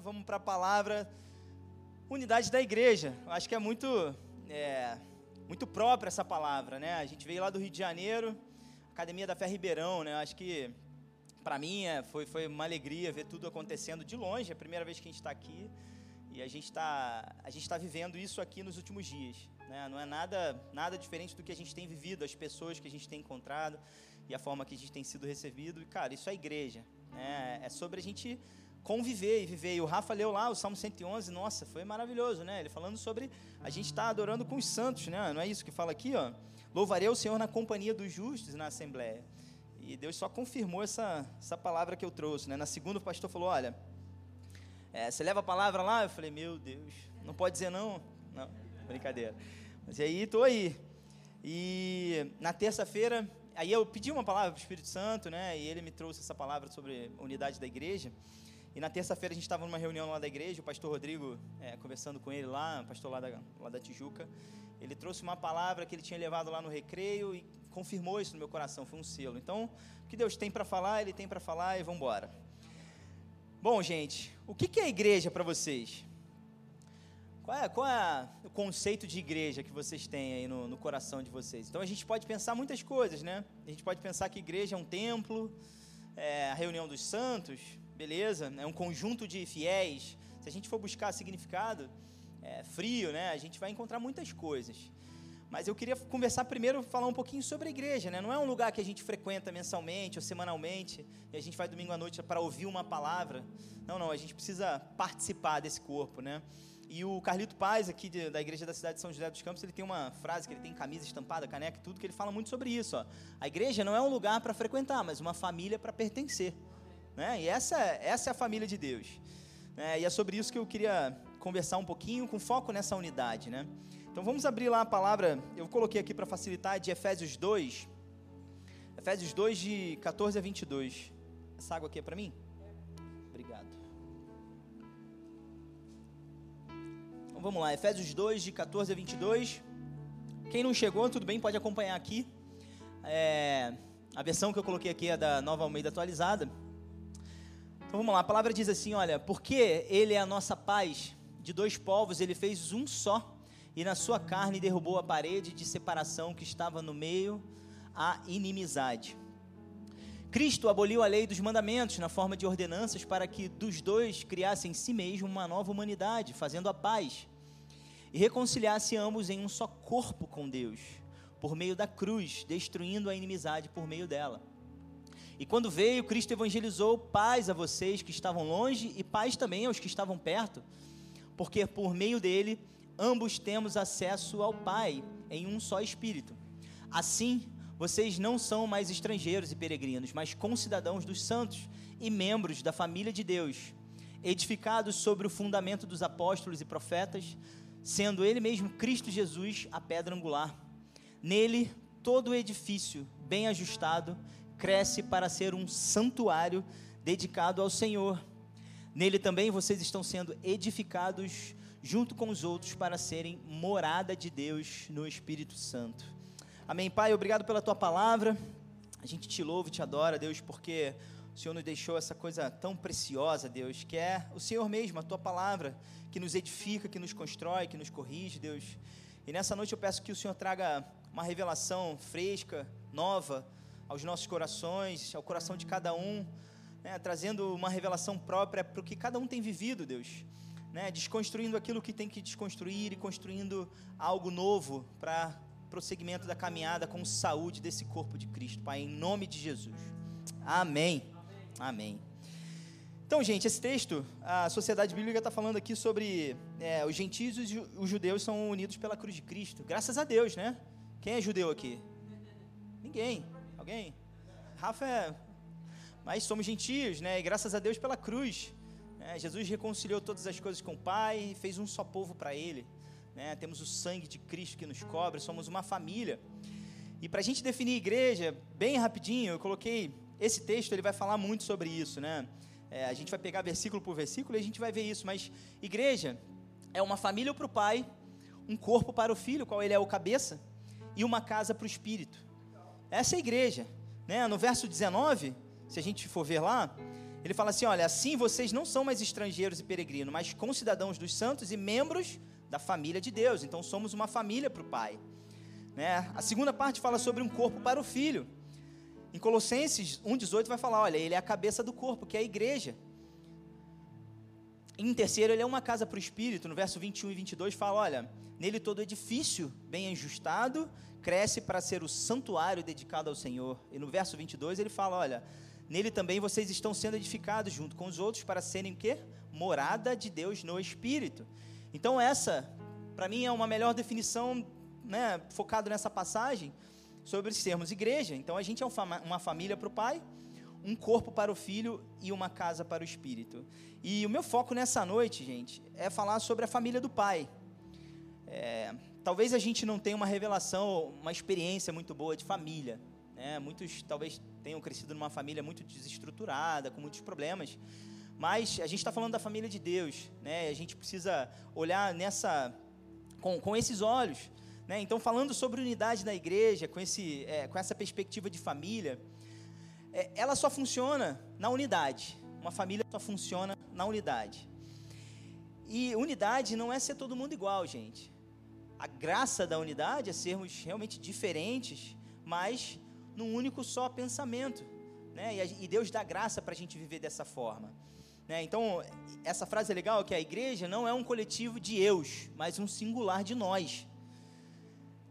vamos para a palavra unidade da igreja. Acho que é muito, é, muito própria essa palavra, né? A gente veio lá do Rio de Janeiro, Academia da Fé Ribeirão, né? Acho que para mim é, foi, foi uma alegria ver tudo acontecendo de longe. É a primeira vez que a gente está aqui e a gente está a gente está vivendo isso aqui nos últimos dias. Né? Não é nada nada diferente do que a gente tem vivido, as pessoas que a gente tem encontrado e a forma que a gente tem sido recebido. E cara, isso é igreja. Né? É sobre a gente conviver e viver. E o Rafa leu lá o Salmo 111, nossa, foi maravilhoso, né? Ele falando sobre a gente estar tá adorando com os santos, né? Não é isso que fala aqui, ó? Louvarei o Senhor na companhia dos justos na Assembleia. E Deus só confirmou essa, essa palavra que eu trouxe, né? Na segunda o pastor falou, olha, é, você leva a palavra lá? Eu falei, meu Deus, não pode dizer não? Não, brincadeira. Mas aí, tô aí. E na terça-feira, aí eu pedi uma palavra para o Espírito Santo, né? E ele me trouxe essa palavra sobre unidade da igreja. E na terça-feira a gente estava numa reunião lá da igreja, o pastor Rodrigo, é, conversando com ele lá, pastor lá da, lá da Tijuca, ele trouxe uma palavra que ele tinha levado lá no recreio e confirmou isso no meu coração, foi um selo. Então, o que Deus tem para falar, Ele tem para falar e vamos embora. Bom, gente, o que, que é igreja para vocês? Qual é, qual é, o conceito de igreja que vocês têm aí no, no, coração de vocês? Então a gente pode pensar muitas coisas, né? A gente pode pensar que igreja é um templo, é a reunião dos santos, beleza, é um conjunto de fiéis. Se a gente for buscar significado é, frio, né, a gente vai encontrar muitas coisas. Mas eu queria conversar primeiro, falar um pouquinho sobre a igreja, né? Não é um lugar que a gente frequenta mensalmente ou semanalmente e a gente vai domingo à noite para ouvir uma palavra. Não, não, a gente precisa participar desse corpo, né? E o Carlito Paz, aqui de, da igreja da cidade de São José dos Campos, ele tem uma frase que ele tem camisa estampada, caneca e tudo, que ele fala muito sobre isso. Ó. A igreja não é um lugar para frequentar, mas uma família para pertencer. Né? E essa, essa é a família de Deus. Né? E é sobre isso que eu queria conversar um pouquinho, com foco nessa unidade. Né? Então vamos abrir lá a palavra, eu coloquei aqui para facilitar, de Efésios 2. Efésios 2, de 14 a 22. Essa água aqui é para mim? Obrigado. Então vamos lá, Efésios 2, de 14 a 22. Quem não chegou, tudo bem, pode acompanhar aqui. É, a versão que eu coloquei aqui é da Nova Almeida Atualizada. Então vamos lá, a palavra diz assim: olha, porque Ele é a nossa paz, de dois povos Ele fez um só, e na sua carne derrubou a parede de separação que estava no meio, a inimizade. Cristo aboliu a lei dos mandamentos na forma de ordenanças para que dos dois criasse em si mesmo uma nova humanidade, fazendo a paz, e reconciliasse ambos em um só corpo com Deus, por meio da cruz, destruindo a inimizade por meio dela. E quando veio, Cristo evangelizou paz a vocês que estavam longe e paz também aos que estavam perto, porque por meio dele ambos temos acesso ao Pai em um só espírito. Assim, vocês não são mais estrangeiros e peregrinos, mas concidadãos dos santos e membros da família de Deus, edificados sobre o fundamento dos apóstolos e profetas, sendo ele mesmo Cristo Jesus a pedra angular. Nele, todo o edifício bem ajustado cresce para ser um santuário dedicado ao Senhor. Nele também vocês estão sendo edificados junto com os outros para serem morada de Deus no Espírito Santo. Amém, Pai, obrigado pela tua palavra. A gente te louva e te adora, Deus, porque o Senhor nos deixou essa coisa tão preciosa, Deus, que é o Senhor mesmo, a tua palavra, que nos edifica, que nos constrói, que nos corrige, Deus. E nessa noite eu peço que o Senhor traga uma revelação fresca, nova, aos nossos corações, ao coração de cada um, né, trazendo uma revelação própria para o que cada um tem vivido, Deus. Né, desconstruindo aquilo que tem que desconstruir e construindo algo novo para prosseguimento da caminhada com saúde desse corpo de Cristo, Pai, em nome de Jesus. Amém. Amém. Então, gente, esse texto, a sociedade bíblica está falando aqui sobre é, os gentios e os judeus são unidos pela cruz de Cristo. Graças a Deus, né? Quem é judeu aqui? Ninguém. Alguém? Rafa é. Mas somos gentios, né? E graças a Deus pela cruz. Né? Jesus reconciliou todas as coisas com o Pai e fez um só povo para Ele. Né? Temos o sangue de Cristo que nos cobre, somos uma família. E para a gente definir igreja, bem rapidinho, eu coloquei esse texto, ele vai falar muito sobre isso, né? É, a gente vai pegar versículo por versículo e a gente vai ver isso. Mas igreja é uma família para o pai, um corpo para o filho, qual ele é o cabeça, e uma casa para o espírito. Essa é a igreja. Né? No verso 19, se a gente for ver lá, Ele fala assim: olha, assim vocês não são mais estrangeiros e peregrinos, mas concidadãos dos santos e membros da família de Deus. Então somos uma família para o Pai. Né? A segunda parte fala sobre um corpo para o filho. Em Colossenses 1,18 vai falar: olha, ele é a cabeça do corpo, que é a igreja. Em terceiro, ele é uma casa para o espírito. No verso 21 e 22 fala: olha, nele todo edifício bem ajustado cresce para ser o santuário dedicado ao Senhor. E no verso 22 ele fala: olha, nele também vocês estão sendo edificados junto com os outros para serem o quê? Morada de Deus no espírito. Então essa, para mim, é uma melhor definição, né, focado nessa passagem sobre sermos igreja. Então a gente é uma família para o pai, um corpo para o filho e uma casa para o espírito. E o meu foco nessa noite, gente, é falar sobre a família do pai. É, talvez a gente não tenha uma revelação, uma experiência muito boa de família. Né? Muitos talvez tenham crescido numa família muito desestruturada, com muitos problemas. Mas a gente está falando da família de Deus, né? A gente precisa olhar nessa, com, com esses olhos, né? Então, falando sobre unidade na igreja, com, esse, é, com essa perspectiva de família, é, ela só funciona na unidade. Uma família só funciona na unidade. E unidade não é ser todo mundo igual, gente. A graça da unidade é sermos realmente diferentes, mas num único só pensamento. Né? E, Deus dá graça para a gente viver dessa forma. Né? Então, essa frase é legal, que a igreja não é um coletivo de eus, mas um singular de nós.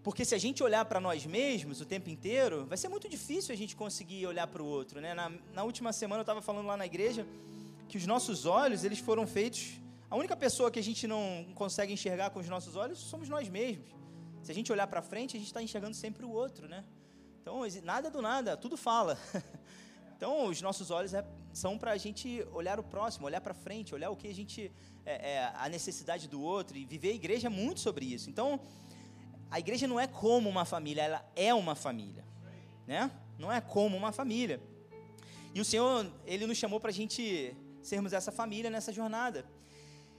Porque se a gente olhar para nós mesmos o tempo inteiro, vai ser muito difícil a gente conseguir olhar para o outro. Né? Na, na, última semana eu estava falando lá na igreja que os nossos olhos, eles foram feitos... A única pessoa que a gente não consegue enxergar com os nossos olhos somos nós mesmos. Se a gente olhar para frente, a gente está enxergando sempre o outro, né? Então, nada do nada, tudo fala. Então, os nossos olhos é, são para a gente olhar o próximo, olhar para frente, olhar o que a gente. É, é, a necessidade do outro. E viver a igreja é muito sobre isso. Então, a igreja não é como uma família, ela é uma família. Né? Não é como uma família. E o Senhor, Ele nos chamou para a gente sermos essa família nessa jornada.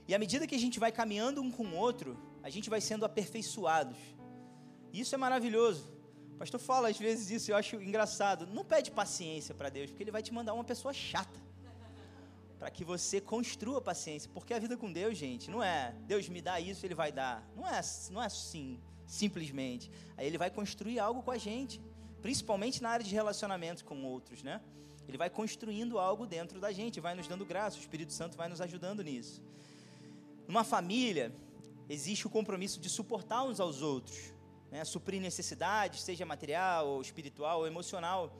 E à medida que a gente vai caminhando um com o outro, a gente vai sendo aperfeiçoados. Isso é maravilhoso pastor fala às vezes isso, eu acho engraçado. Não pede paciência para Deus, porque Ele vai te mandar uma pessoa chata. Para que você construa paciência. Porque a vida com Deus, gente, não é Deus me dá isso, Ele vai dar. Não é, não é assim, simplesmente. Aí Ele vai construir algo com a gente. Principalmente na área de relacionamento com outros, né? Ele vai construindo algo dentro da gente, vai nos dando graça, o Espírito Santo vai nos ajudando nisso. Numa família, existe o compromisso de suportar uns aos outros né, suprir necessidades, seja material, ou espiritual, ou emocional.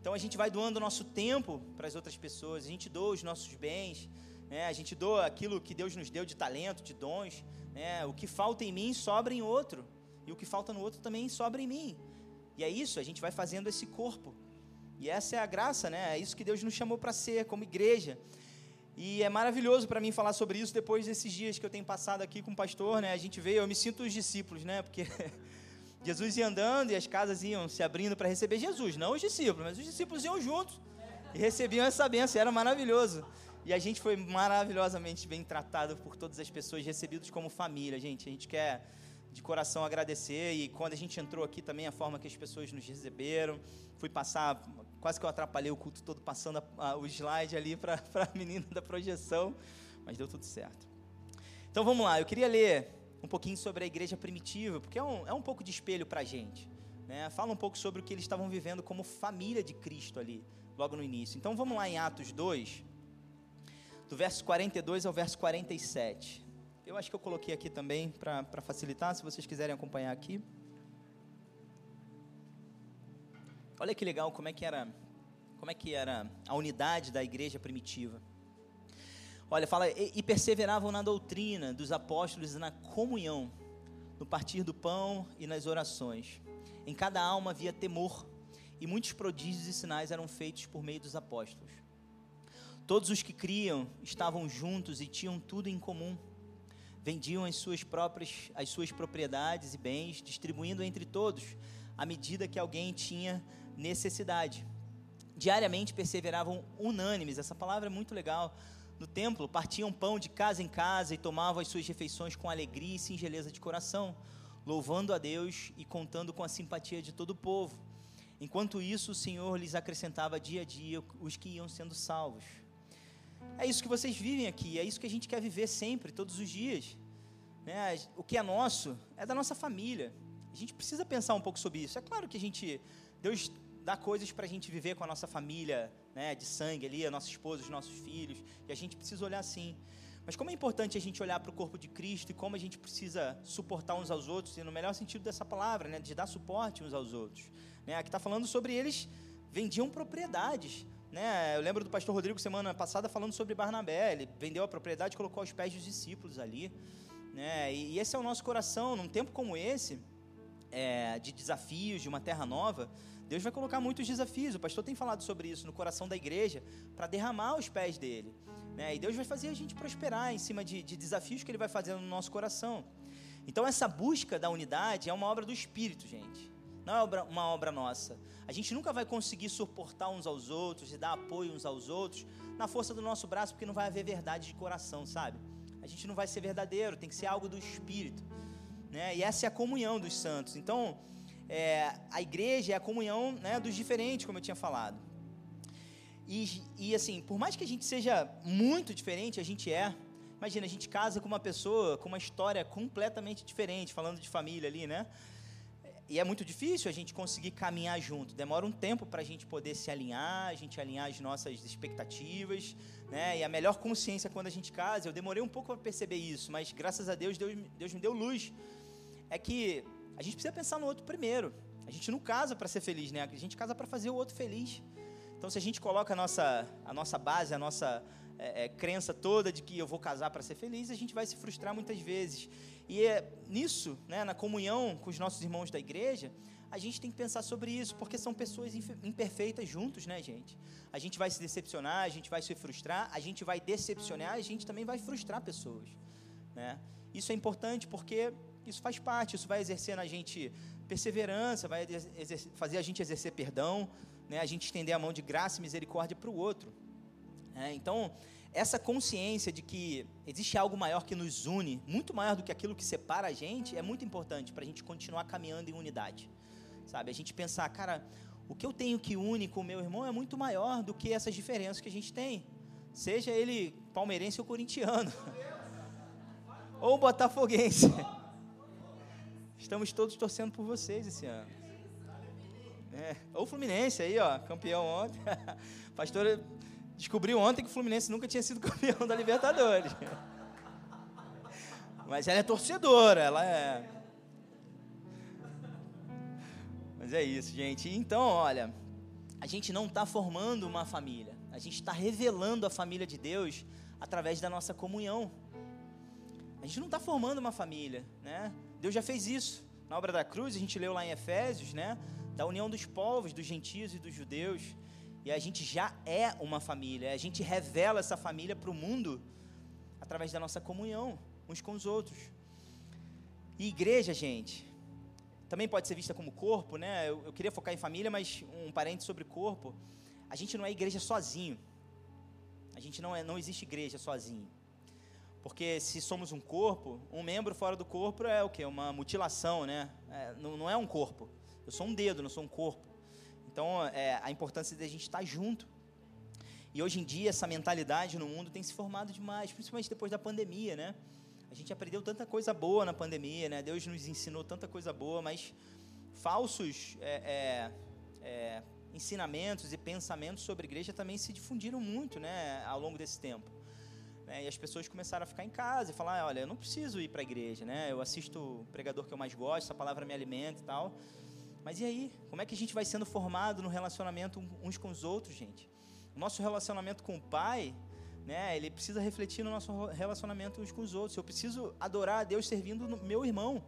Então a gente vai doando nosso tempo para as outras pessoas, a gente doa os nossos bens, né, a gente doa aquilo que Deus nos deu de talento, de dons. Né, o que falta em mim sobra em outro, e o que falta no outro também sobra em mim. E é isso, a gente vai fazendo esse corpo. E essa é a graça, né? É isso que Deus nos chamou para ser como igreja. E é maravilhoso para mim falar sobre isso depois desses dias que eu tenho passado aqui com o pastor, né? A gente veio, eu me sinto os discípulos, né? Porque Jesus ia andando e as casas iam se abrindo para receber Jesus, não os discípulos, mas os discípulos iam juntos e recebiam essa benção, era maravilhoso. E a gente foi maravilhosamente bem tratado por todas as pessoas, recebidos como família, gente. A gente quer de coração agradecer e quando a gente entrou aqui também a forma que as pessoas nos receberam, fui passar, quase que eu atrapalhei o culto todo passando a, a, o slide ali para a menina da projeção, mas deu tudo certo. Então vamos lá, eu queria ler um pouquinho sobre a igreja primitiva, porque é um, é um pouco de espelho para a gente. Né? Fala um pouco sobre o que eles estavam vivendo como família de Cristo ali, logo no início. Então vamos lá em Atos 2, do verso 42 ao verso 47. Eu acho que eu coloquei aqui também para facilitar, se vocês quiserem acompanhar aqui. Olha que legal como é que era, como é que era a unidade da igreja primitiva. Olha, fala, e, perseveravam na doutrina dos apóstolos e na comunhão, no partir do pão e nas orações. Em cada alma havia temor, e muitos prodígios e sinais eram feitos por meio dos apóstolos. Todos os que criam estavam juntos e tinham tudo em comum. Vendiam as suas próprias as suas propriedades e bens, distribuindo entre todos à medida que alguém tinha necessidade. Diariamente perseveravam unânimes. Essa palavra é muito legal no templo, partiam pão de casa em casa e tomavam as suas refeições com alegria e singeleza de coração, louvando a Deus e contando com a simpatia de todo o povo. Enquanto isso, o Senhor lhes acrescentava dia a dia os que iam sendo salvos. É isso que vocês vivem aqui, é isso que a gente quer viver sempre, todos os dias. Né? O que é nosso é da nossa família. A gente precisa pensar um pouco sobre isso. É claro que a gente, Deus dá coisas para a gente viver com a nossa família, né, de sangue ali, a nossa esposa, os nossos filhos, e a gente precisa olhar assim. Mas como é importante a gente olhar para o corpo de Cristo e como a gente precisa suportar uns aos outros, e no melhor sentido dessa palavra, né, de dar suporte uns aos outros. Né, aqui está falando sobre eles vendiam propriedades. Né? Eu lembro do pastor Rodrigo semana passada falando sobre Barnabé. Ele vendeu a propriedade e colocou aos pés dos discípulos ali. Né? E, esse é o nosso coração. Num tempo como esse, é, de desafios, de uma terra nova, Deus vai colocar muitos desafios. O pastor tem falado sobre isso no coração da igreja, para derramar os pés dele. Né? E Deus vai fazer a gente prosperar em cima de, de desafios que ele vai fazendo no nosso coração. Então, essa busca da unidade é uma obra do Espírito, gente. Não é uma obra nossa. A gente nunca vai conseguir suportar uns aos outros e dar apoio uns aos outros na força do nosso braço, porque não vai haver verdade de coração, sabe? A gente não vai ser verdadeiro, tem que ser algo do Espírito. Né? E essa é a comunhão dos santos. Então, é, a igreja é a comunhão né, dos diferentes, como eu tinha falado. E, e assim, por mais que a gente seja muito diferente, a gente é. Imagina, a gente casa com uma pessoa com uma história completamente diferente, falando de família ali, né? E é muito difícil a gente conseguir caminhar junto. Demora um tempo para a gente poder se alinhar, a gente alinhar as nossas expectativas, né? E a melhor consciência quando a gente casa, eu demorei um pouco para perceber isso, mas graças a Deus, Deus, Deus me deu luz. É que a gente precisa pensar no outro primeiro. A gente não casa para ser feliz, né? A gente casa para fazer o outro feliz. Então, se a gente coloca a nossa, a nossa base, a nossa é, é, crença toda de que eu vou casar para ser feliz, a gente vai se frustrar muitas vezes. E é nisso, né, na comunhão com os nossos irmãos da igreja, a gente tem que pensar sobre isso, porque são pessoas imperfeitas juntos, né, gente? A gente vai se decepcionar, a gente vai se frustrar, a gente vai decepcionar, a gente também vai frustrar pessoas, né? Isso é importante porque isso faz parte, isso vai exercer na gente perseverança, vai fazer a gente exercer perdão, né? a gente estender a mão de graça e misericórdia para o outro. É, então, essa consciência de que existe algo maior que nos une, muito maior do que aquilo que separa a gente, é muito importante para a gente continuar caminhando em unidade. Sabe? A gente pensar, cara, o que eu tenho que une com o meu irmão é muito maior do que essas diferenças que a gente tem. Seja ele palmeirense ou corintiano. ou botafoguense. Estamos todos torcendo por vocês esse ano. É, ou Fluminense aí, ó, campeão ontem. Pastor descobriu ontem que o Fluminense nunca tinha sido campeão da Libertadores. Mas ela é torcedora, ela é. Mas é isso, gente. Então, olha, a gente não está formando uma família, a gente está revelando a família de Deus através da nossa comunhão. A gente não está formando uma família, né? Deus já fez isso. Na obra da cruz, a gente leu lá em Efésios, né? Da união dos povos, dos gentios e dos judeus. E a gente já é uma família. A gente revela essa família para o mundo através da nossa comunhão uns com os outros. E igreja, gente, também pode ser vista como corpo, né? Eu, eu queria focar em família, mas um parente sobre corpo. A gente não é igreja sozinho. A gente não é, não existe igreja sozinho. Porque se somos um corpo, um membro fora do corpo é o que? Uma mutilação, né? É, não, não, é um corpo. Eu sou um dedo, não sou um corpo. Então, é, a importância de a gente estar junto. E hoje em dia, essa mentalidade no mundo tem se formado demais, principalmente depois da pandemia, né? A gente aprendeu tanta coisa boa na pandemia, né? Deus nos ensinou tanta coisa boa, mas falsos é, é, é ensinamentos e pensamentos sobre igreja também se difundiram muito, né? Ao longo desse tempo. Né? E as pessoas começaram a ficar em casa e falar: olha, eu não preciso ir para a igreja, né? Eu assisto o pregador que eu mais gosto, essa palavra me alimenta e tal. Mas e aí? Como é que a gente vai sendo formado no relacionamento uns com os outros, gente? O nosso relacionamento com o Pai, né? Ele precisa refletir no nosso relacionamento uns com os outros. Eu preciso adorar a Deus servindo meu irmão.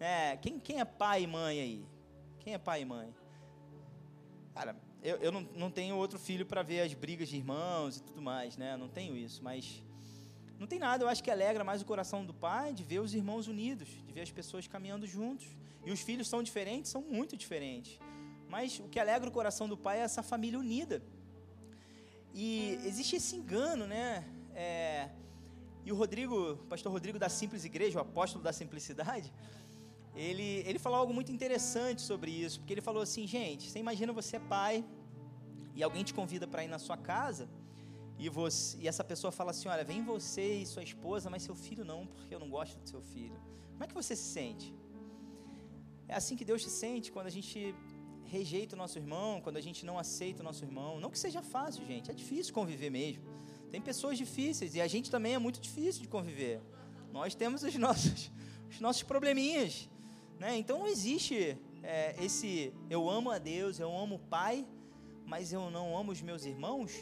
É, quem, quem é pai e mãe aí? Quem é pai e mãe? Cara, eu, eu não, não tenho outro filho para ver as brigas de irmãos e tudo mais, né? Não tenho isso, mas não tem nada, eu acho que alegra mais o coração do pai de ver os irmãos unidos, de ver as pessoas caminhando juntos. E os filhos são diferentes, são muito diferentes. Mas o que alegra o coração do pai é essa família unida. E existe esse engano, né? É, e o Rodrigo, o pastor Rodrigo da Simples Igreja, o apóstolo da simplicidade, ele, ele falou algo muito interessante sobre isso, porque ele falou assim, gente, você imagina você é pai e alguém te convida para ir na sua casa e, você, e essa pessoa fala assim: Olha, vem você e sua esposa, mas seu filho não, porque eu não gosto do seu filho. Como é que você se sente? É assim que Deus se sente quando a gente rejeita o nosso irmão, quando a gente não aceita o nosso irmão. Não que seja fácil, gente, é difícil conviver mesmo. Tem pessoas difíceis e a gente também é muito difícil de conviver. Nós temos os nossos, os nossos probleminhas. Né? Então não existe é, esse eu amo a Deus, eu amo o Pai, mas eu não amo os meus irmãos.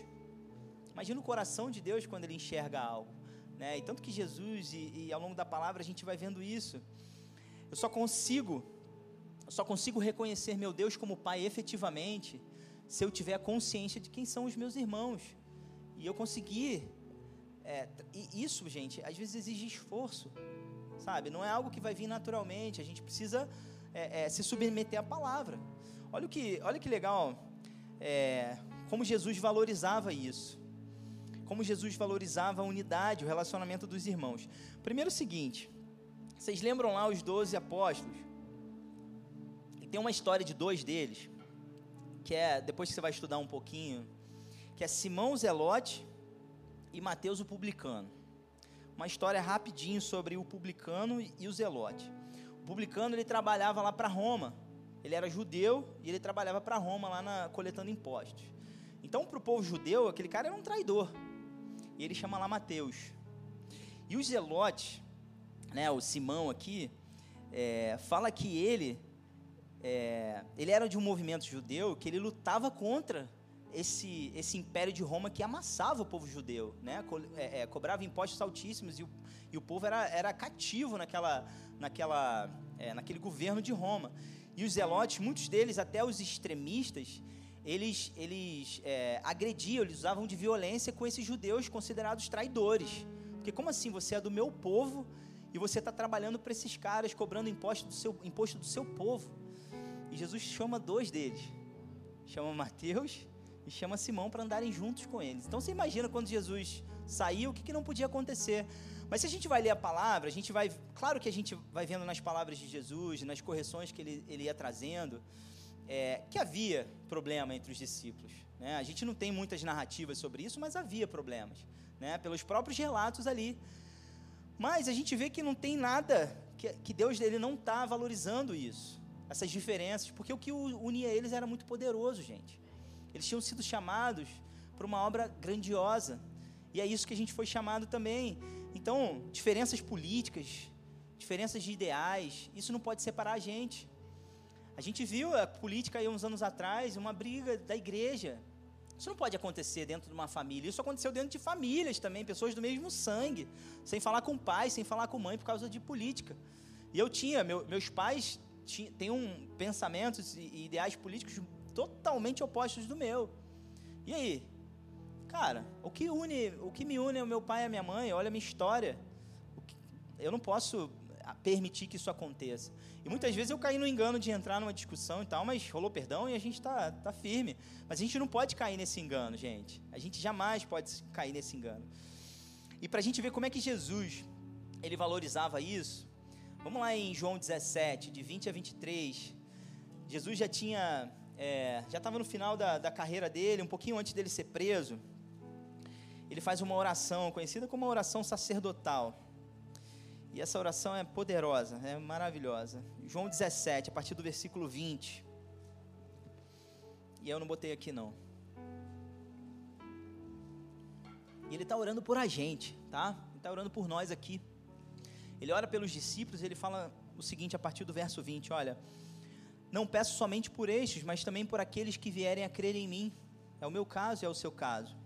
Imagina o coração de Deus quando ele enxerga algo. Né? E tanto que Jesus, e, e ao longo da palavra, a gente vai vendo isso. Eu só consigo, eu só consigo reconhecer meu Deus como Pai efetivamente se eu tiver consciência de quem são os meus irmãos. E eu conseguir. É, e isso, gente, às vezes exige esforço, sabe? Não é algo que vai vir naturalmente. A gente precisa é, é, se submeter à palavra. Olha que, olha que legal, é, como Jesus valorizava isso como Jesus valorizava a unidade, o relacionamento dos irmãos. Primeiro o seguinte, vocês lembram lá os doze apóstolos? E tem uma história de dois deles, que é, depois que você vai estudar um pouquinho, que é Simão Zelote e Mateus o publicano. Uma história rapidinho sobre o publicano e o Zelote. O publicano ele trabalhava lá para Roma. Ele era judeu e ele trabalhava para Roma lá na, coletando impostos. Então, para o povo judeu, aquele cara era um traidor. Ele chama lá Mateus. E o Zelote, né, o Simão aqui, é, fala que ele, é, ele era de um movimento judeu que ele lutava contra esse, esse império de Roma que amassava o povo judeu, né? Co é, é, cobrava impostos altíssimos e o, e o povo era, era cativo naquela, naquela, é, naquele governo de Roma. E os zelotes, muitos deles, até os extremistas, eles, eles é, agrediam, eles usavam de violência com esses judeus considerados traidores. Porque como assim você é do meu povo e você está trabalhando para esses caras, cobrando imposto do, seu, imposto do seu povo? E Jesus chama dois deles. Chama Mateus e chama Simão para andarem juntos com eles. Então você imagina quando Jesus saiu, o que, que não podia acontecer. Mas se a gente vai ler a palavra, a gente vai. Claro que a gente vai vendo nas palavras de Jesus, nas correções que ele, ele ia trazendo é, que havia problema entre os discípulos. Né? A gente não tem muitas narrativas sobre isso, mas havia problemas, né? pelos próprios relatos ali. Mas a gente vê que não tem nada, que, que Deus ele não está valorizando isso, essas diferenças, porque o que unia eles era muito poderoso, gente. Eles tinham sido chamados para uma obra grandiosa, e é isso que a gente foi chamado também. Então, diferenças políticas, diferenças de ideais, isso não pode separar a gente. A gente viu a política aí uns anos atrás, uma briga da igreja. Isso não pode acontecer dentro de uma família. Isso aconteceu dentro de famílias também, pessoas do mesmo sangue, sem falar com pai, sem falar com mãe por causa de política. E eu tinha, meu, meus pais têm um pensamentos e ideais políticos totalmente opostos do meu. E aí? Cara, o que une, o que me une é o meu pai e a minha mãe, olha a minha história. Eu não posso permitir que isso aconteça. E muitas vezes eu caí no engano de entrar numa discussão e tal, mas rolou perdão e a gente está tá firme. Mas a gente não pode cair nesse engano, gente. A gente jamais pode cair nesse engano. E para a gente ver como é que Jesus ele valorizava isso, vamos lá em João 17, de 20 a 23. Jesus já tinha, é, já estava no final da, da carreira dele, um pouquinho antes dele ser preso. Ele faz uma oração conhecida como a oração sacerdotal. E essa oração é poderosa, é maravilhosa. João 17, a partir do versículo 20. E eu não botei aqui não. E ele está orando por a gente, tá? Ele está orando por nós aqui. Ele ora pelos discípulos e ele fala o seguinte a partir do verso 20: Olha, não peço somente por estes, mas também por aqueles que vierem a crer em mim. É o meu caso, é o seu caso.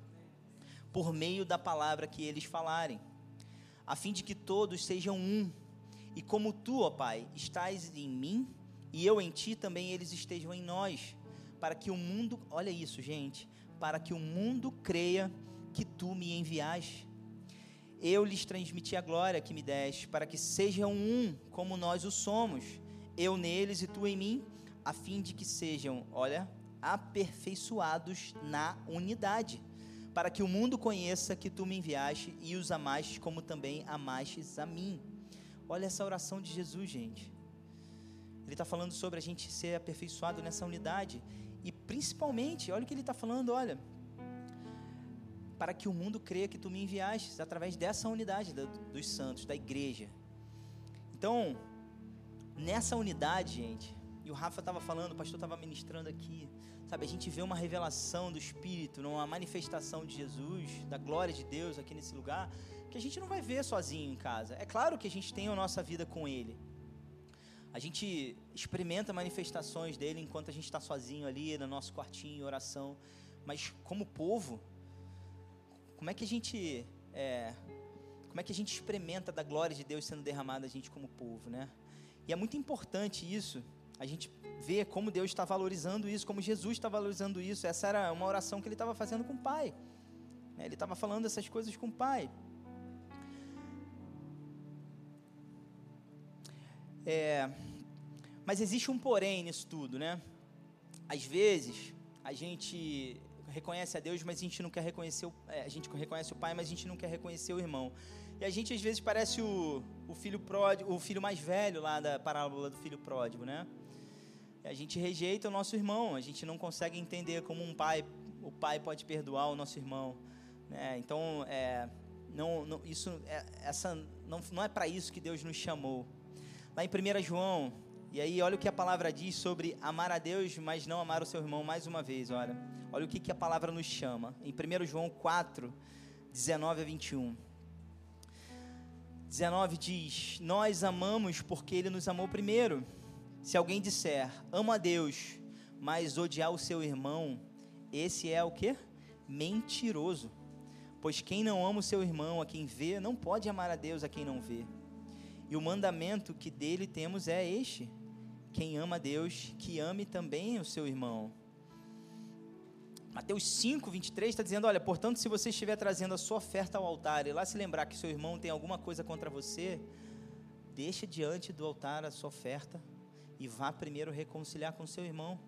Por meio da palavra que eles falarem a fim de que todos sejam um. E como tu, ó Pai, estás em mim e eu em ti, também eles estejam em nós, para que o mundo, olha isso, gente, para que o mundo creia que tu me enviaste. Eu lhes transmiti a glória que me deste, para que sejam um como nós o somos, eu neles e tu em mim, a fim de que sejam, olha, aperfeiçoados na unidade para que o mundo conheça que tu me enviaste e os amaste como também amastes a mim. Olha essa oração de Jesus, gente. Ele está falando sobre a gente ser aperfeiçoado nessa unidade. E principalmente, olha o que ele está falando, olha. para que o mundo creia que tu me enviaste, através dessa unidade dos santos, da igreja. Então, nessa unidade, gente, e o Rafa estava falando, o pastor estava ministrando aqui, sabe, a gente vê uma revelação do Espírito, uma manifestação de Jesus, da glória de Deus aqui nesse lugar, que a gente não vai ver sozinho em casa. É claro que a gente tem a nossa vida com Ele. A gente experimenta manifestações dele enquanto a gente está sozinho ali no nosso quartinho, oração. Mas como povo, como é que a gente é, como é que a gente experimenta da glória de Deus sendo derramada a gente como povo, né? E é muito importante isso, a gente ver como Deus está valorizando isso, como Jesus está valorizando isso. Essa era uma oração que ele estava fazendo com o Pai. Né? Ele estava falando essas coisas com o Pai. É, mas existe um porém nisso tudo, né? Às vezes a gente reconhece a Deus, mas a gente não quer reconhecer o, é, a gente reconhece o pai, mas a gente não quer reconhecer o irmão. E a gente às vezes parece o, o filho pródigo, o filho mais velho lá da parábola do filho pródigo, né? A gente rejeita o nosso irmão, a gente não consegue entender como um pai, o pai pode perdoar o nosso irmão, né? Então, é, não, não, isso, é, essa, não, não é para isso que Deus nos chamou. Lá em 1 João, e aí olha o que a palavra diz sobre amar a Deus, mas não amar o seu irmão mais uma vez, olha. Olha o que, que a palavra nos chama. Em 1 João 4, 19 a 21. 19 diz: Nós amamos porque Ele nos amou primeiro. Se alguém disser, ama a Deus, mas odiar o seu irmão, esse é o que? Mentiroso. Pois quem não ama o seu irmão, a quem vê, não pode amar a Deus a quem não vê. E o mandamento que dele temos é este: quem ama a Deus, que ame também o seu irmão. Mateus 5, 23 está dizendo: Olha, portanto, se você estiver trazendo a sua oferta ao altar e lá se lembrar que seu irmão tem alguma coisa contra você, deixa diante do altar a sua oferta e vá primeiro reconciliar com seu irmão.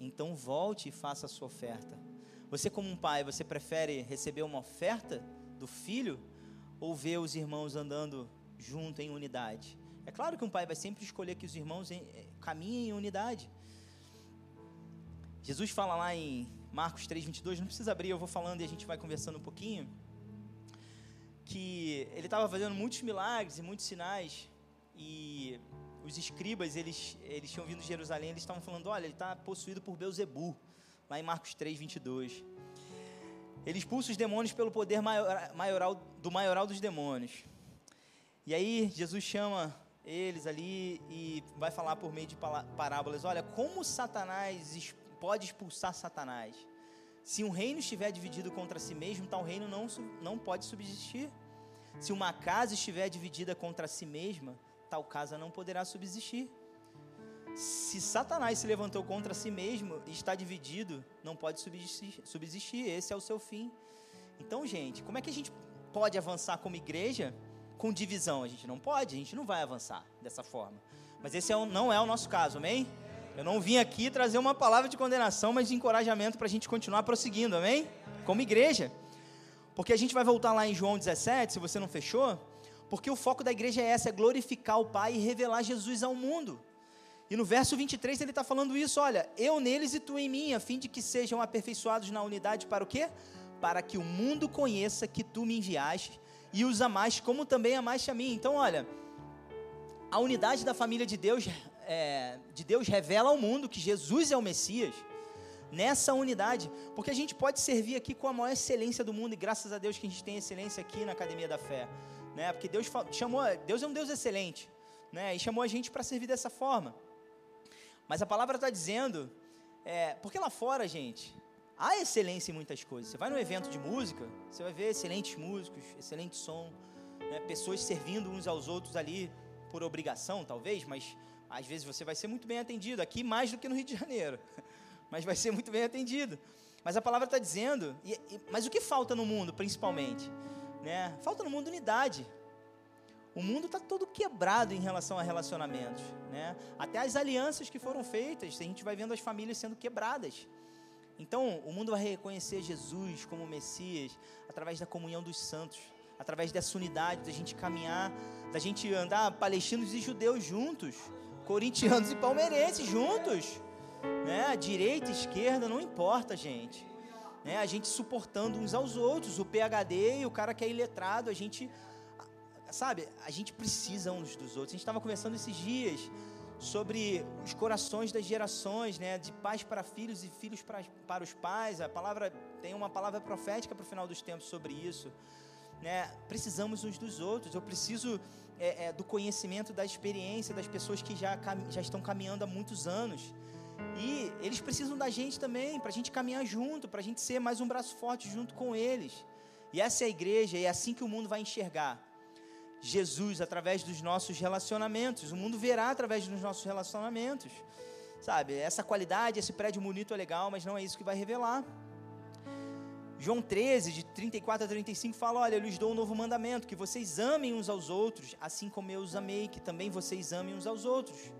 Então volte e faça a sua oferta. Você, como um pai, você prefere receber uma oferta do filho ou ver os irmãos andando junto em unidade? É claro que um pai vai sempre escolher que os irmãos eh, caminhem em unidade. Jesus fala lá em Marcos 3, 22, não precisa abrir, eu vou falando e a gente vai conversando um pouquinho. Que ele estava fazendo muitos milagres e muitos sinais, e os escribas, eles, eles tinham vindo de Jerusalém, eles estavam falando: olha, ele está possuído por Beuzebu, lá em Marcos 3, 22. Ele expulsa os demônios pelo poder maior, maioral, do maioral dos demônios. E aí Jesus chama eles ali e vai falar por meio de parábolas: olha, como Satanás pode expulsar Satanás. Se um reino estiver dividido contra si mesmo, tal reino não, não pode subsistir. Se uma casa estiver dividida contra si mesma, tal casa não poderá subsistir. Se Satanás se levantou contra si mesmo e está dividido, não pode subsistir, subsistir. Esse é o seu fim. Então, gente, como é que a gente pode avançar como igreja com divisão? A gente não pode, a gente não vai avançar dessa forma. Mas esse é, não é o nosso caso, amém? Eu não vim aqui trazer uma palavra de condenação, mas de encorajamento para a gente continuar prosseguindo, amém? Como igreja. Porque a gente vai voltar lá em João 17, se você não fechou, porque o foco da igreja é essa, é glorificar o Pai e revelar Jesus ao mundo. E no verso 23 ele está falando isso, olha, eu neles e tu em mim, a fim de que sejam aperfeiçoados na unidade para o quê? Para que o mundo conheça que tu me enviaste e os amaste como também amaste a mim. Então, olha, a unidade da família de Deus é, de Deus revela ao mundo que Jesus é o Messias, nessa unidade, porque a gente pode servir aqui com a maior excelência do mundo, e graças a Deus que a gente tem excelência aqui na Academia da Fé, né? Porque Deus chamou, Deus é um Deus excelente, né? E chamou a gente para servir dessa forma. Mas a palavra está dizendo, é, porque lá fora, gente, há excelência em muitas coisas. Você vai no evento de música, você vai ver excelentes músicos, excelente som, né? pessoas servindo uns aos outros ali por obrigação, talvez, mas às vezes você vai ser muito bem atendido, aqui mais do que no Rio de Janeiro, mas vai ser muito bem atendido. Mas a palavra está dizendo, e, e, mas o que falta no mundo, principalmente? Né? Falta no mundo unidade. O mundo está todo quebrado em relação a relacionamentos. Né? Até as alianças que foram feitas, a gente vai vendo as famílias sendo quebradas. Então, o mundo vai reconhecer Jesus como Messias através da comunhão dos santos, através dessa unidade, da gente caminhar, da gente andar palestinos e judeus juntos, corintianos e palmeirenses juntos. Né? Direita, esquerda, não importa, gente. né? A gente suportando uns aos outros, o PhD e o cara que é iletrado, a gente sabe, a gente precisa uns dos outros. A gente estava conversando esses dias sobre os corações das gerações, né, de pais para filhos e filhos para, para os pais. A palavra tem uma palavra profética para o final dos tempos sobre isso. Né? Precisamos uns dos outros. Eu preciso é, é, do conhecimento, da experiência das pessoas que já, já estão caminhando há muitos anos. E eles precisam da gente também, para a gente caminhar junto, para a gente ser mais um braço forte junto com eles. E essa é a igreja, e é assim que o mundo vai enxergar. Jesus através dos nossos relacionamentos. O mundo verá através dos nossos relacionamentos. Sabe, essa qualidade, esse prédio bonito é legal, mas não é isso que vai revelar. João 13, de 34 a 35, fala: Olha, eu lhes dou um novo mandamento, que vocês amem uns aos outros, assim como eu os amei, que também vocês amem uns aos outros.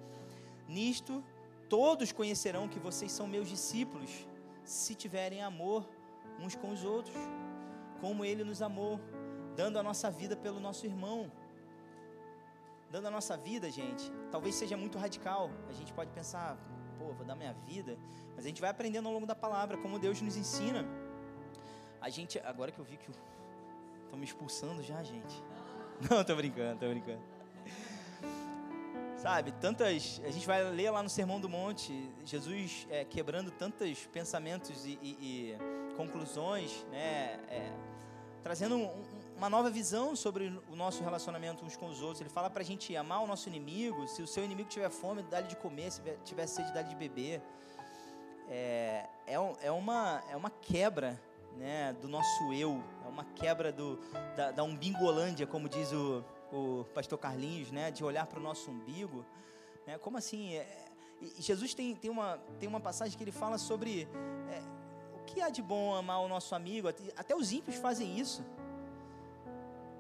Nisto, todos conhecerão que vocês são meus discípulos, se tiverem amor uns com os outros, como ele nos amou dando a nossa vida pelo nosso irmão. Dando a nossa vida, gente, talvez seja muito radical. A gente pode pensar, pô, vou dar minha vida, mas a gente vai aprendendo ao longo da palavra como Deus nos ensina. A gente, agora que eu vi que estão me expulsando já, gente. Não, tô brincando, tô brincando. Sabe, tantas. A gente vai ler lá no Sermão do Monte, Jesus é, quebrando tantos pensamentos e, e, e conclusões, né? É, trazendo um, uma nova visão sobre o nosso relacionamento uns com os outros. Ele fala para a gente amar o nosso inimigo. Se o seu inimigo tiver fome, dá-lhe de comer. Se tiver sede, dá-lhe de beber. É, é, é, uma, é uma quebra né, do nosso eu. É uma quebra do, da, da umbingolândia, como diz o, o pastor Carlinhos, né, de olhar para o nosso umbigo. Né, como assim? É, Jesus tem, tem, uma, tem uma passagem que ele fala sobre é, o que há de bom amar o nosso amigo. Até os ímpios fazem isso.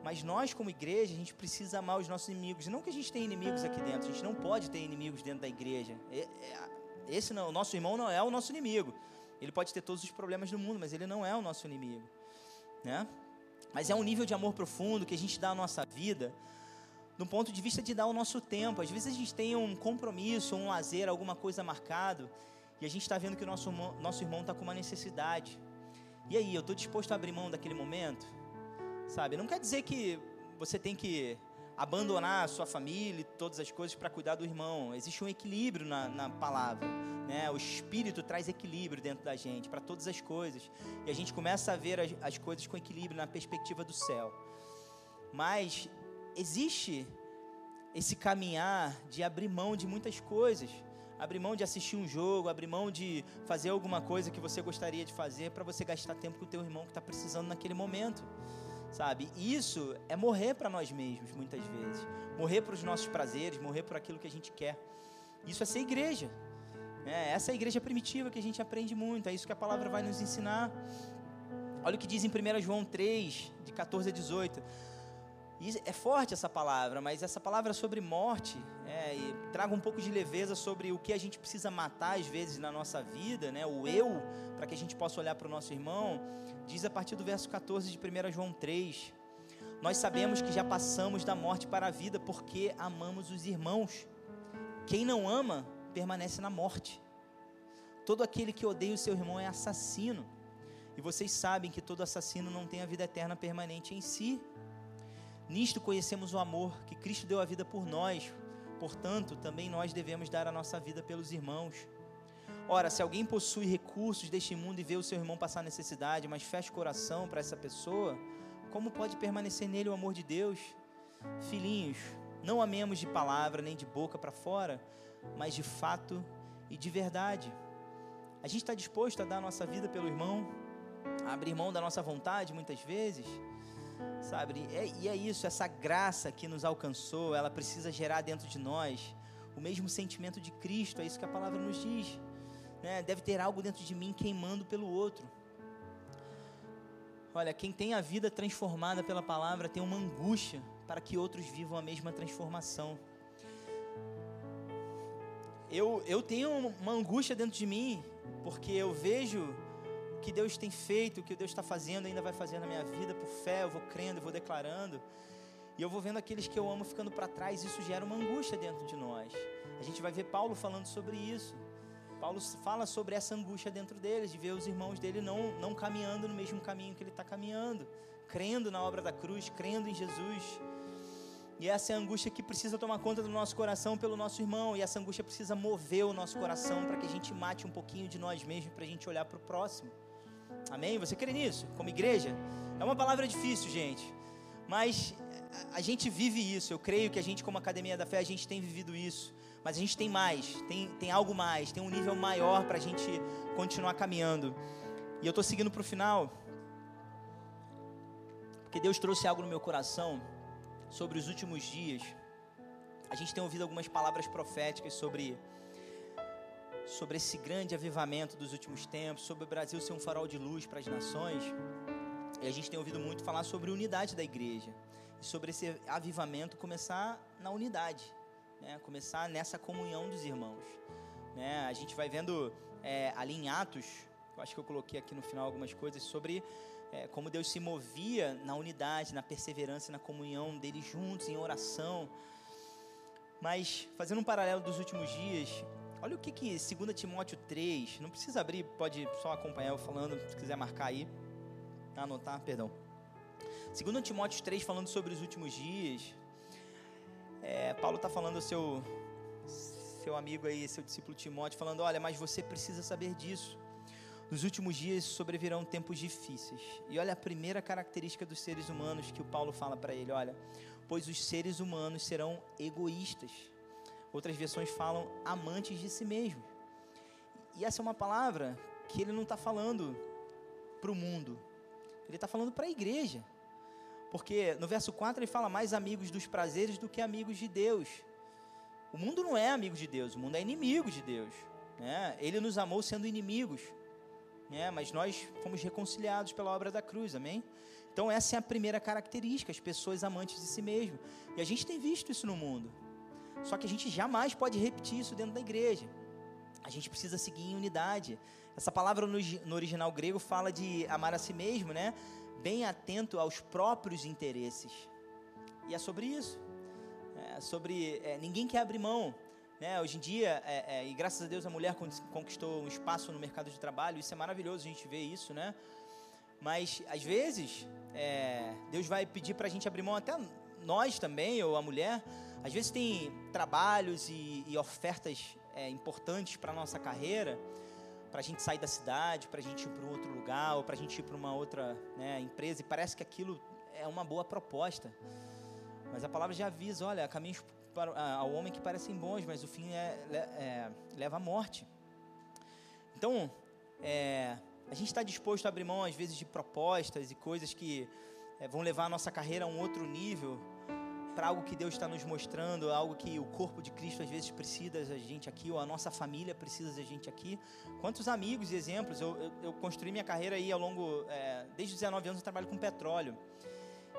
Mas nós, como igreja, a gente precisa amar os nossos inimigos. Não que a gente tenha inimigos aqui dentro, a gente não pode ter inimigos dentro da igreja. Esse não, o nosso irmão não é o nosso inimigo. Ele pode ter todos os problemas do mundo, mas ele não é o nosso inimigo, né? Mas é um nível de amor profundo que a gente dá à nossa vida, do ponto de vista de dar o nosso tempo. Às vezes a gente tem um compromisso, um lazer, alguma coisa marcado, e a gente está vendo que o nosso, nosso irmão está com uma necessidade. E aí, eu estou disposto a abrir mão daquele momento? Sabe? Não quer dizer que você tem que abandonar a sua família e todas as coisas para cuidar do irmão. Existe um equilíbrio na, na palavra. Né? O Espírito traz equilíbrio dentro da gente para todas as coisas. E a gente começa a ver as, as coisas com equilíbrio na perspectiva do céu. Mas existe esse caminhar de abrir mão de muitas coisas. Abrir mão de assistir um jogo, abrir mão de fazer alguma coisa que você gostaria de fazer para você gastar tempo com o teu irmão que está precisando naquele momento sabe? Isso é morrer para nós mesmos, muitas vezes. Morrer para os nossos prazeres, morrer por aquilo que a gente quer. Isso é ser igreja. É, essa é a igreja primitiva que a gente aprende muito, é isso que a palavra vai nos ensinar. Olha o que diz em 1 João 3, de 14 a 18. E é forte essa palavra, mas essa palavra sobre morte é, traga um pouco de leveza sobre o que a gente precisa matar às vezes na nossa vida, né? o eu, para que a gente possa olhar para o nosso irmão. Diz a partir do verso 14 de 1 João 3: Nós sabemos que já passamos da morte para a vida porque amamos os irmãos. Quem não ama permanece na morte. Todo aquele que odeia o seu irmão é assassino. E vocês sabem que todo assassino não tem a vida eterna permanente em si. Nisto conhecemos o amor que Cristo deu a vida por nós, portanto, também nós devemos dar a nossa vida pelos irmãos. Ora, se alguém possui recursos deste mundo e vê o seu irmão passar necessidade, mas fecha o coração para essa pessoa, como pode permanecer nele o amor de Deus? Filhinhos, não amemos de palavra nem de boca para fora, mas de fato e de verdade. A gente está disposto a dar a nossa vida pelo irmão, a abrir mão da nossa vontade muitas vezes? Sabe? E é, e é isso, essa graça que nos alcançou, ela precisa gerar dentro de nós o mesmo sentimento de Cristo, é isso que a palavra nos diz. Né? Deve ter algo dentro de mim queimando pelo outro. Olha, quem tem a vida transformada pela palavra tem uma angústia para que outros vivam a mesma transformação. Eu, eu tenho uma angústia dentro de mim, porque eu vejo que Deus tem feito, o que Deus está fazendo, ainda vai fazer na minha vida por fé, eu vou crendo, eu vou declarando. E eu vou vendo aqueles que eu amo ficando para trás, isso gera uma angústia dentro de nós. A gente vai ver Paulo falando sobre isso. Paulo fala sobre essa angústia dentro deles, de ver os irmãos dele não, não caminhando no mesmo caminho que ele está caminhando, crendo na obra da cruz, crendo em Jesus. E essa é a angústia que precisa tomar conta do nosso coração pelo nosso irmão, e essa angústia precisa mover o nosso coração para que a gente mate um pouquinho de nós mesmos, para a gente olhar para o próximo. Amém? Você crê nisso? Como igreja? É uma palavra difícil, gente, mas a gente vive isso. Eu creio que a gente, como Academia da Fé, a gente tem vivido isso. Mas a gente tem mais, tem, tem algo mais, tem um nível maior para a gente continuar caminhando. E eu estou seguindo para o final, porque Deus trouxe algo no meu coração sobre os últimos dias. A gente tem ouvido algumas palavras proféticas sobre sobre esse grande avivamento dos últimos tempos, sobre o Brasil ser um farol de luz para as nações. E a gente tem ouvido muito falar sobre unidade da igreja e sobre esse avivamento começar na unidade né, começar nessa comunhão dos irmãos. Né? A gente vai vendo é, ali em Atos, eu acho que eu coloquei aqui no final algumas coisas sobre é, como Deus se movia na unidade, na perseverança, na comunhão deles juntos, em oração. Mas, fazendo um paralelo dos últimos dias, olha o que, que 2 Timóteo 3, não precisa abrir, pode só acompanhar eu falando, se quiser marcar aí, anotar, perdão. 2 Timóteo 3, falando sobre os últimos dias, é, Paulo está falando ao seu, seu amigo aí, seu discípulo Timóteo, falando: Olha, mas você precisa saber disso. Nos últimos dias sobrevirão tempos difíceis. E olha a primeira característica dos seres humanos que o Paulo fala para ele: Olha, pois os seres humanos serão egoístas. Outras versões falam amantes de si mesmos. E essa é uma palavra que ele não está falando para o mundo, ele está falando para a igreja. Porque no verso 4 ele fala mais amigos dos prazeres do que amigos de Deus. O mundo não é amigo de Deus, o mundo é inimigo de Deus. Né? Ele nos amou sendo inimigos, né? mas nós fomos reconciliados pela obra da cruz, amém? Então essa é a primeira característica, as pessoas amantes de si mesmo. E a gente tem visto isso no mundo. Só que a gente jamais pode repetir isso dentro da igreja. A gente precisa seguir em unidade. Essa palavra no, no original grego fala de amar a si mesmo, né? bem atento aos próprios interesses. E é sobre isso. É sobre é, ninguém quer abrir mão. Né? Hoje em dia, é, é, e graças a Deus a mulher conquistou um espaço no mercado de trabalho, isso é maravilhoso a gente ver isso, né? Mas às vezes é, Deus vai pedir para a gente abrir mão, até nós também, ou a mulher. Às vezes tem trabalhos e, e ofertas é, importantes para a nossa carreira para a gente sair da cidade, para a gente ir para um outro lugar, ou para a gente ir para uma outra né, empresa, e parece que aquilo é uma boa proposta. Mas a palavra já avisa: olha, caminhos para, ao homem que parecem bons, mas o fim é, é leva à morte. Então, é, a gente está disposto a abrir mão, às vezes, de propostas e coisas que é, vão levar a nossa carreira a um outro nível, para algo que Deus está nos mostrando, algo que o corpo de Cristo às vezes precisa da gente aqui, ou a nossa família precisa da gente aqui. Quantos amigos e exemplos, eu, eu, eu construí minha carreira aí ao longo, é, desde os 19 anos eu trabalho com petróleo.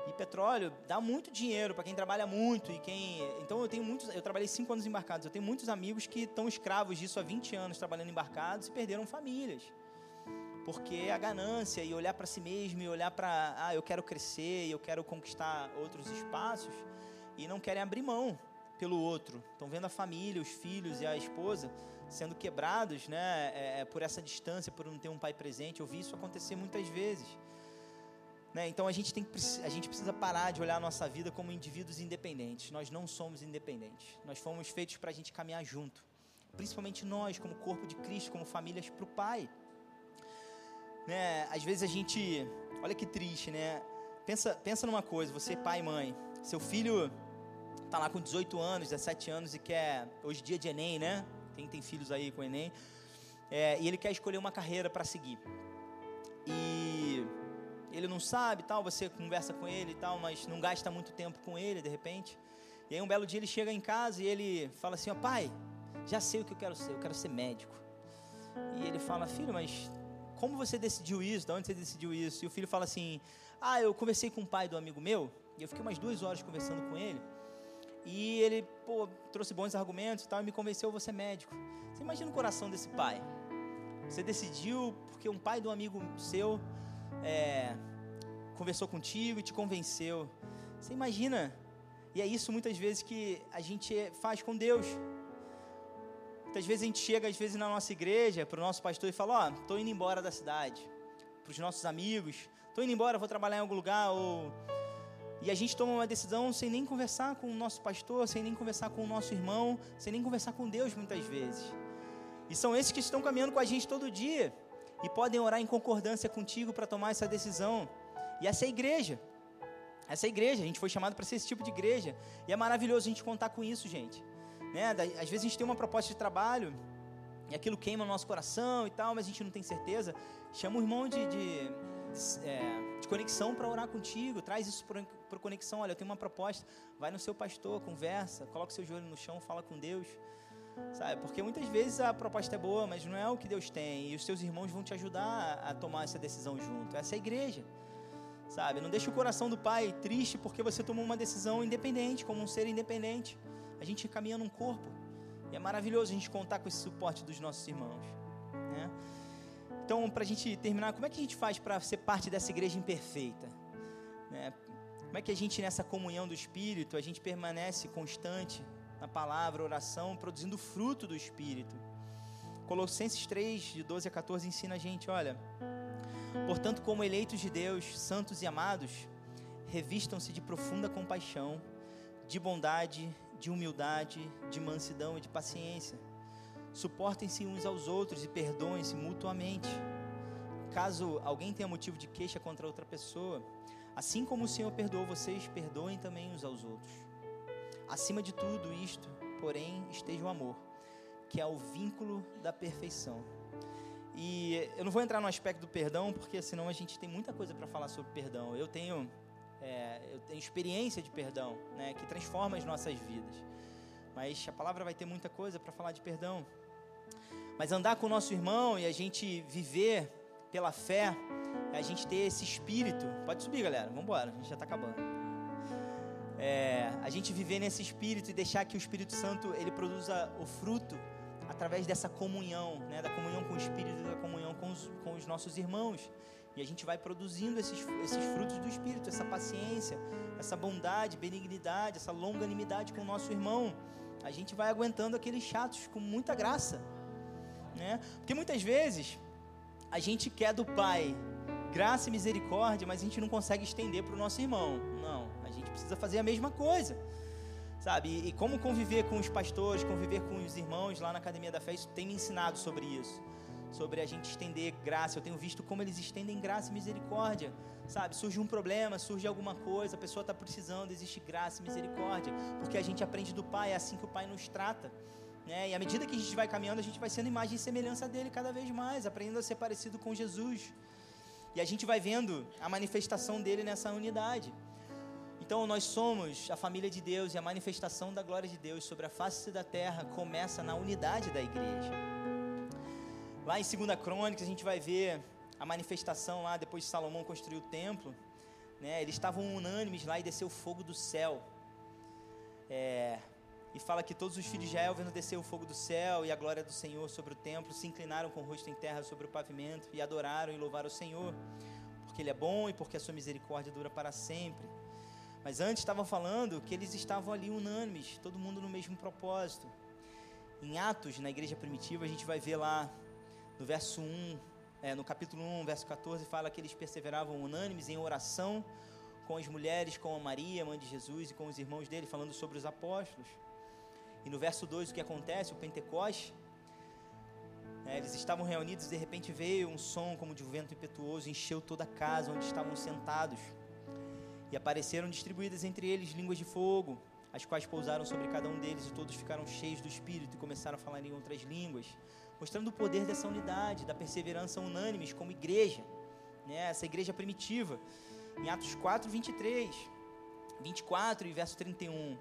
E petróleo dá muito dinheiro para quem trabalha muito e quem. Então eu tenho muitos. Eu trabalhei cinco anos embarcados. Eu tenho muitos amigos que estão escravos disso há 20 anos trabalhando embarcados e perderam famílias. Porque a ganância e olhar para si mesmo e olhar para, ah, eu quero crescer e eu quero conquistar outros espaços, e não querem abrir mão pelo outro. Estão vendo a família, os filhos e a esposa sendo quebrados né, é, é, por essa distância, por não ter um pai presente. Eu vi isso acontecer muitas vezes. Né? Então a gente, tem que, a gente precisa parar de olhar a nossa vida como indivíduos independentes. Nós não somos independentes. Nós fomos feitos para a gente caminhar junto. Principalmente nós, como corpo de Cristo, como famílias para o Pai. Né? Às vezes a gente. Olha que triste, né? Pensa, pensa numa coisa, você pai e mãe. Seu filho tá lá com 18 anos, 17 anos e quer, hoje dia de Enem, né? Quem tem filhos aí com Enem, é, e ele quer escolher uma carreira para seguir. E ele não sabe, tal, você conversa com ele e tal, mas não gasta muito tempo com ele, de repente. E aí um belo dia ele chega em casa e ele fala assim, ó, pai, já sei o que eu quero ser, eu quero ser médico. E ele fala, filho, mas como você decidiu isso? De onde você decidiu isso? E o filho fala assim, ah, eu conversei com o pai do amigo meu, e eu fiquei umas duas horas conversando com ele. E ele, pô, trouxe bons argumentos e tal, e me convenceu ser médico. Você imagina o coração desse pai. Você decidiu porque um pai de um amigo seu é, conversou contigo e te convenceu. Você imagina? E é isso muitas vezes que a gente faz com Deus. Muitas vezes a gente chega, às vezes, na nossa igreja, para o nosso pastor e fala: Ó, oh, estou indo embora da cidade. Para os nossos amigos: estou indo embora, vou trabalhar em algum lugar. Ou... E a gente toma uma decisão sem nem conversar com o nosso pastor, sem nem conversar com o nosso irmão, sem nem conversar com Deus muitas vezes. E são esses que estão caminhando com a gente todo dia e podem orar em concordância contigo para tomar essa decisão. E essa é a igreja. Essa é a igreja, a gente foi chamado para ser esse tipo de igreja. E é maravilhoso a gente contar com isso, gente. Né? Às vezes a gente tem uma proposta de trabalho e aquilo queima o nosso coração e tal, mas a gente não tem certeza. Chama o irmão de, de, de, é, de conexão para orar contigo, traz isso para conexão. Olha, eu tenho uma proposta, vai no seu pastor, conversa, coloca o seu joelho no chão, fala com Deus. Sabe? Porque muitas vezes a proposta é boa, mas não é o que Deus tem. E os seus irmãos vão te ajudar a tomar essa decisão junto. Essa é a igreja. Sabe? Não deixe o coração do pai triste porque você tomou uma decisão independente, como um ser independente. A gente caminha num corpo. E é maravilhoso a gente contar com esse suporte dos nossos irmãos. Né? Então, para a gente terminar, como é que a gente faz para ser parte dessa igreja imperfeita? Né? Como é que a gente, nessa comunhão do Espírito, a gente permanece constante na palavra, oração, produzindo fruto do Espírito? Colossenses 3, de 12 a 14, ensina a gente: olha, portanto, como eleitos de Deus, santos e amados, revistam-se de profunda compaixão, de bondade, de humildade, de mansidão e de paciência. Suportem-se uns aos outros e perdoem-se mutuamente. Caso alguém tenha motivo de queixa contra outra pessoa, assim como o Senhor perdoou vocês, perdoem também uns aos outros. Acima de tudo isto, porém, esteja o amor, que é o vínculo da perfeição. E eu não vou entrar no aspecto do perdão, porque senão a gente tem muita coisa para falar sobre perdão. Eu tenho é, eu tenho experiência de perdão, né, que transforma as nossas vidas. Mas a palavra vai ter muita coisa para falar de perdão. Mas andar com o nosso irmão e a gente viver pela fé, é a gente ter esse espírito. Pode subir, galera. Vamos embora, a gente já está acabando. É, a gente viver nesse espírito e deixar que o Espírito Santo ele produza o fruto através dessa comunhão, né, da comunhão com o Espírito, da comunhão com os, com os nossos irmãos. E a gente vai produzindo esses, esses frutos do Espírito, essa paciência, essa bondade, benignidade, essa longanimidade com o nosso irmão. A gente vai aguentando aqueles chatos com muita graça. Né? Porque muitas vezes a gente quer do Pai graça e misericórdia, mas a gente não consegue estender para o nosso irmão. Não, a gente precisa fazer a mesma coisa. Sabe? E, e como conviver com os pastores, conviver com os irmãos lá na Academia da Fé, isso tem me ensinado sobre isso sobre a gente estender graça. Eu tenho visto como eles estendem graça e misericórdia. Sabe, surge um problema, surge alguma coisa, a pessoa está precisando, existe graça e misericórdia, porque a gente aprende do Pai, é assim que o Pai nos trata. Né? E à medida que a gente vai caminhando, a gente vai sendo imagem e semelhança dele cada vez mais, aprendendo a ser parecido com Jesus. E a gente vai vendo a manifestação dele nessa unidade. Então nós somos a família de Deus e a manifestação da glória de Deus sobre a face da terra começa na unidade da igreja. Lá em 2 Crônicas a gente vai ver a manifestação lá depois de Salomão construir o templo. Né? Eles estavam unânimes lá e desceu fogo do céu. É, e fala que todos os filhos de Israel, vendo descer o fogo do céu e a glória do Senhor sobre o templo, se inclinaram com o rosto em terra sobre o pavimento e adoraram e louvaram o Senhor, porque Ele é bom e porque a sua misericórdia dura para sempre. Mas antes estavam falando que eles estavam ali unânimes, todo mundo no mesmo propósito. Em Atos, na igreja primitiva, a gente vai ver lá no verso 1, é, no capítulo 1, verso 14, fala que eles perseveravam unânimes em oração com as mulheres, com a Maria, mãe de Jesus, e com os irmãos dele, falando sobre os apóstolos. E no verso 2, o que acontece? O Pentecoste. É, eles estavam reunidos e de repente veio um som como de um vento impetuoso, encheu toda a casa onde estavam sentados. E apareceram distribuídas entre eles línguas de fogo, as quais pousaram sobre cada um deles, e todos ficaram cheios do Espírito e começaram a falar em outras línguas mostrando o poder dessa unidade, da perseverança unânimes como igreja, né? essa igreja primitiva. Em Atos 4, 23, 24 e verso 31.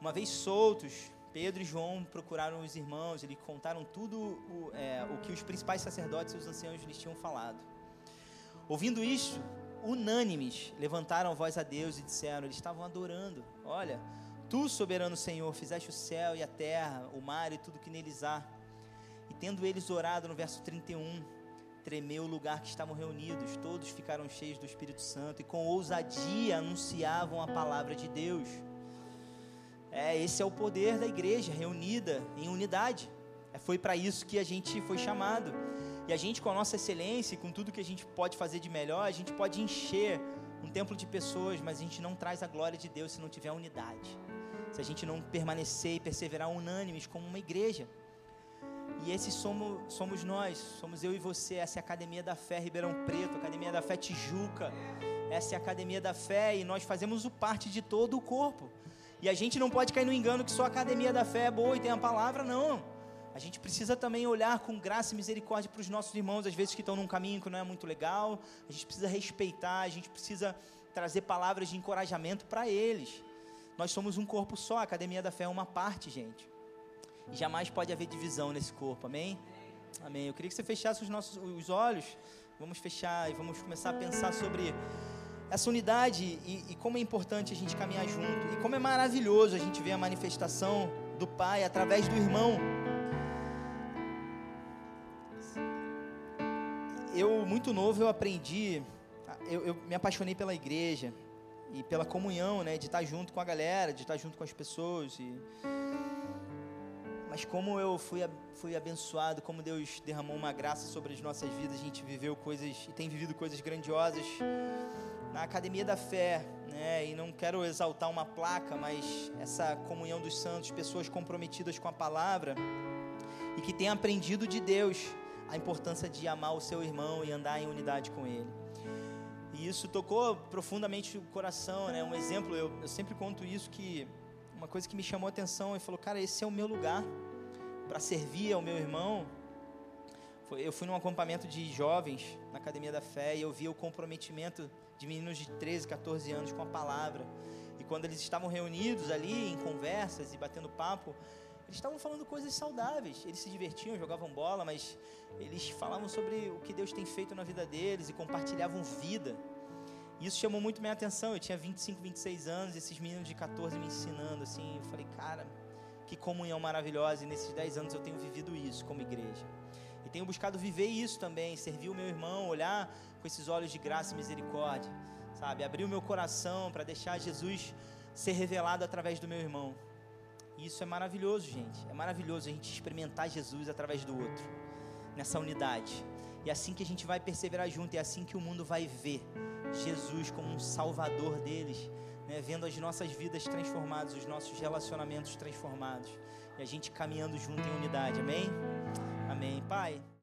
Uma vez soltos, Pedro e João procuraram os irmãos, eles contaram tudo o, é, o que os principais sacerdotes e os anciãos lhes tinham falado. Ouvindo isso, unânimes, levantaram a voz a Deus e disseram: eles estavam adorando. Olha, tu, soberano Senhor, fizeste o céu e a terra, o mar e tudo que neles há tendo eles orado no verso 31, tremeu o lugar que estavam reunidos, todos ficaram cheios do Espírito Santo e com ousadia anunciavam a palavra de Deus. É, esse é o poder da igreja reunida em unidade. Foi para isso que a gente foi chamado. E a gente, com a nossa excelência e com tudo que a gente pode fazer de melhor, a gente pode encher um templo de pessoas, mas a gente não traz a glória de Deus se não tiver unidade. Se a gente não permanecer e perseverar unânimes como uma igreja. E esses somos, somos nós, somos eu e você. Essa é a Academia da Fé Ribeirão Preto, Academia da Fé Tijuca. Essa é a Academia da Fé e nós fazemos o parte de todo o corpo. E a gente não pode cair no engano que só a Academia da Fé é boa e tem a palavra, não. A gente precisa também olhar com graça e misericórdia para os nossos irmãos, às vezes que estão num caminho que não é muito legal. A gente precisa respeitar, a gente precisa trazer palavras de encorajamento para eles. Nós somos um corpo só, a Academia da Fé é uma parte, gente. E jamais pode haver divisão nesse corpo, amém? Amém. Eu queria que você fechasse os nossos os olhos. Vamos fechar e vamos começar a pensar sobre essa unidade e, e, como é importante a gente caminhar junto. E como é maravilhoso a gente ver a manifestação do Pai através do irmão. Eu, muito novo, eu aprendi, eu, eu me apaixonei pela igreja e pela comunhão, né? De estar junto com a galera, de estar junto com as pessoas. E mas como eu fui, fui abençoado, como Deus derramou uma graça sobre as nossas vidas, a gente viveu coisas e tem vivido coisas grandiosas na Academia da Fé, né? E não quero exaltar uma placa, mas essa comunhão dos santos, pessoas comprometidas com a palavra e que têm aprendido de Deus a importância de amar o seu irmão e andar em unidade com ele. E isso tocou profundamente o coração, né? Um exemplo, eu, eu sempre conto isso que uma coisa que me chamou a atenção e falou, cara, esse é o meu lugar para servir ao meu irmão. Eu fui num acampamento de jovens na Academia da Fé e eu via o comprometimento de meninos de 13, 14 anos com a palavra. E quando eles estavam reunidos ali em conversas e batendo papo, eles estavam falando coisas saudáveis. Eles se divertiam, jogavam bola, mas eles falavam sobre o que Deus tem feito na vida deles e compartilhavam vida. E isso chamou muito minha atenção. Eu tinha 25, 26 anos, e esses meninos de 14 me ensinando assim. Eu falei, cara, que comunhão maravilhosa. E nesses 10 anos eu tenho vivido isso como igreja. E tenho buscado viver isso também, servir o meu irmão, olhar com esses olhos de graça e misericórdia, sabe? Abrir o meu coração para deixar Jesus ser revelado através do meu irmão. E isso é maravilhoso, gente. É maravilhoso a gente experimentar Jesus através do outro, nessa unidade. E é assim que a gente vai perseverar junto, é assim que o mundo vai ver Jesus como um salvador deles, né? vendo as nossas vidas transformadas, os nossos relacionamentos transformados, e a gente caminhando junto em unidade, amém? Amém. Pai.